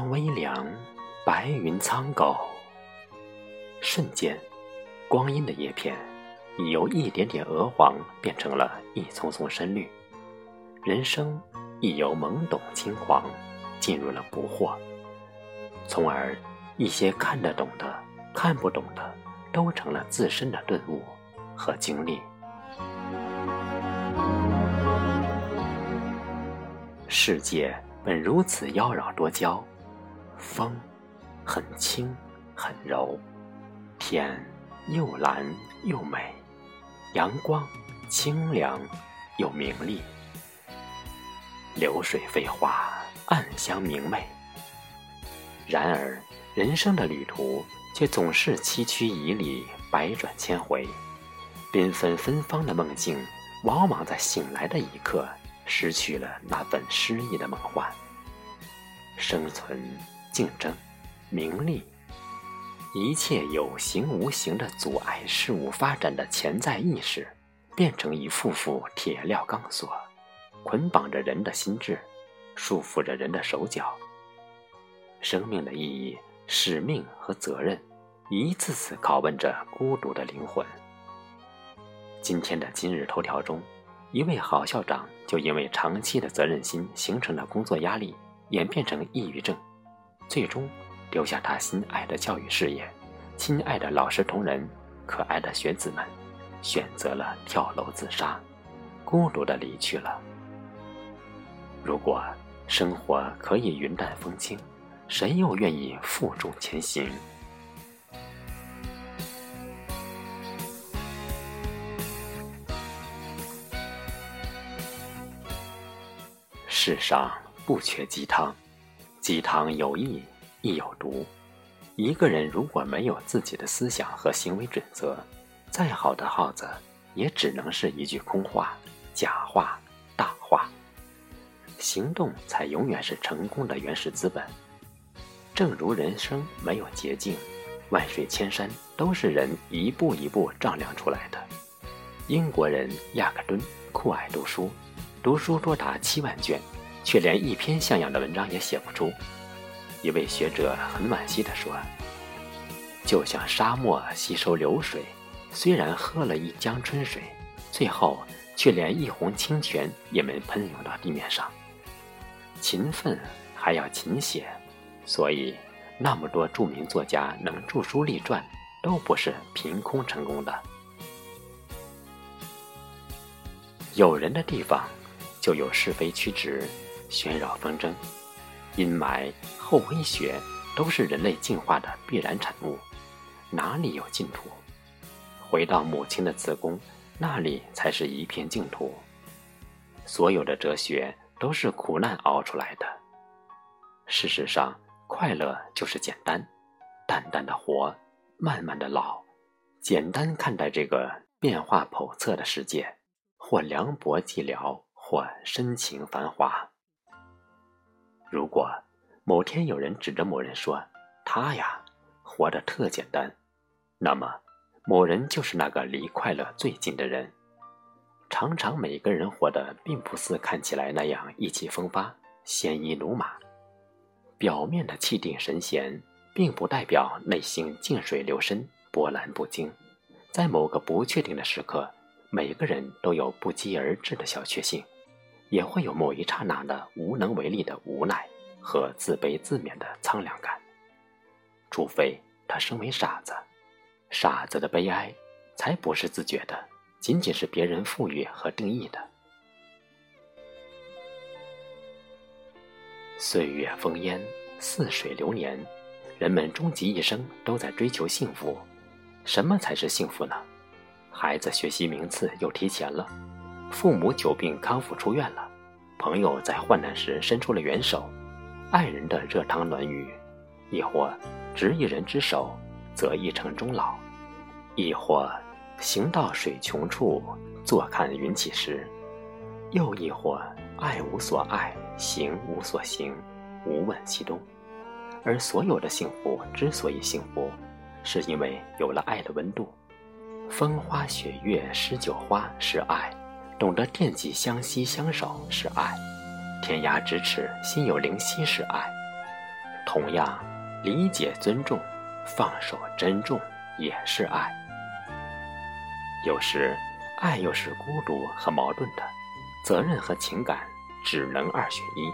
光微凉，白云苍狗。瞬间，光阴的叶片已由一点点鹅黄变成了一丛丛深绿，人生亦由懵懂轻狂进入了不惑，从而一些看得懂的、看不懂的，都成了自身的顿悟和经历。世界本如此妖娆多娇，风很轻很柔，天又蓝又美，阳光清凉又明丽，流水飞花暗香明媚。然而，人生的旅途却总是崎岖迤逦，百转千回，缤纷芬芳的梦境，往往在醒来的一刻。失去了那份诗意的梦幻，生存、竞争、名利，一切有形无形的阻碍事物发展的潜在意识，变成一副副铁镣钢索，捆绑着人的心智，束缚着人的手脚。生命的意义、使命和责任，一次次拷问着孤独的灵魂。今天的今日头条中。一位好校长就因为长期的责任心形成的工作压力，演变成抑郁症，最终留下他心爱的教育事业、亲爱的老师同仁、可爱的学子们，选择了跳楼自杀，孤独的离去了。如果生活可以云淡风轻，谁又愿意负重前行？世上不缺鸡汤，鸡汤有益亦有毒。一个人如果没有自己的思想和行为准则，再好的号子也只能是一句空话、假话、大话。行动才永远是成功的原始资本。正如人生没有捷径，万水千山都是人一步一步丈量出来的。英国人亚克敦酷爱读书。读书多达七万卷，却连一篇像样的文章也写不出。一位学者很惋惜地说：“就像沙漠吸收流水，虽然喝了一江春水，最后却连一泓清泉也没喷涌到地面上。勤奋还要勤写，所以那么多著名作家能著书立传，都不是凭空成功的。有人的地方。”就有是非曲直、喧扰纷争、阴霾、厚黑学，都是人类进化的必然产物。哪里有净土？回到母亲的子宫，那里才是一片净土。所有的哲学都是苦难熬出来的。事实上，快乐就是简单，淡淡的活，慢慢的老，简单看待这个变化叵测的世界，或凉薄寂寥。或深情繁华。如果某天有人指着某人说：“他呀，活得特简单。”那么，某人就是那个离快乐最近的人。常常，每个人活得并不似看起来那样意气风发、鲜衣怒马。表面的气定神闲，并不代表内心静水流深、波澜不惊。在某个不确定的时刻，每个人都有不期而至的小确幸。也会有某一刹那的无能为力的无奈和自卑自勉的苍凉感，除非他身为傻子，傻子的悲哀才不是自觉的，仅仅是别人赋予和定义的。岁月风烟，似水流年，人们终其一生都在追求幸福。什么才是幸福呢？孩子学习名次又提前了。父母久病康复出院了，朋友在患难时伸出了援手，爱人的热汤暖浴，亦或执一人之手，则一城终老；亦或行到水穷处，坐看云起时；又亦或爱无所爱，行无所行，无问西东。而所有的幸福之所以幸福，是因为有了爱的温度。风花雪月诗酒花是爱。懂得惦记、相惜、相守是爱；天涯咫尺、心有灵犀是爱；同样，理解、尊重、放手、珍重也是爱。有时，爱又是孤独和矛盾的，责任和情感只能二选一。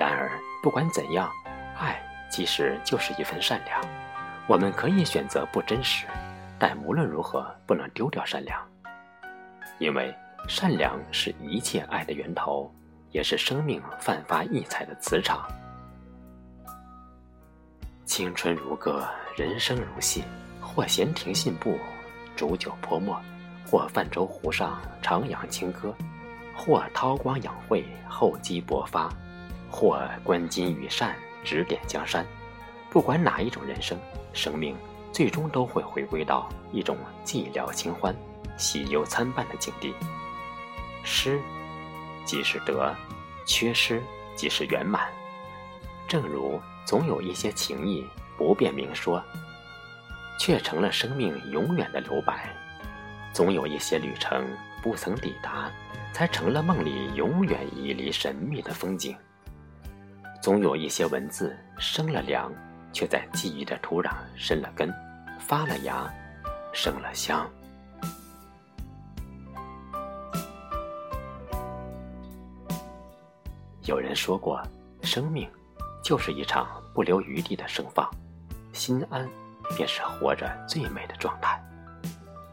然而，不管怎样，爱其实就是一份善良。我们可以选择不真实，但无论如何不能丢掉善良，因为善良是一切爱的源头，也是生命焕发异彩的磁场。青春如歌，人生如戏，或闲庭信步，煮酒泼墨；或泛舟湖上，徜徉清歌；或韬光养晦，厚积薄发；或观金羽扇，指点江山。不管哪一种人生，生命最终都会回归到一种寂寥清欢、喜忧参半的境地。失，即是得；缺失，即是圆满。正如。总有一些情谊不便明说，却成了生命永远的留白；总有一些旅程不曾抵达，才成了梦里永远屹立神秘的风景；总有一些文字生了凉，却在记忆的土壤生了根，发了芽，生了香。有人说过，生命。就是一场不留余地的盛放，心安便是活着最美的状态。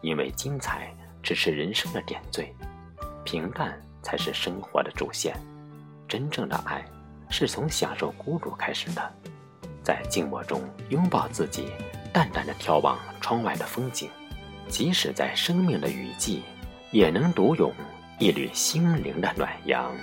因为精彩只是人生的点缀，平淡才是生活的主线。真正的爱是从享受孤独开始的，在静默中拥抱自己，淡淡的眺望窗外的风景，即使在生命的雨季，也能独有一缕心灵的暖阳。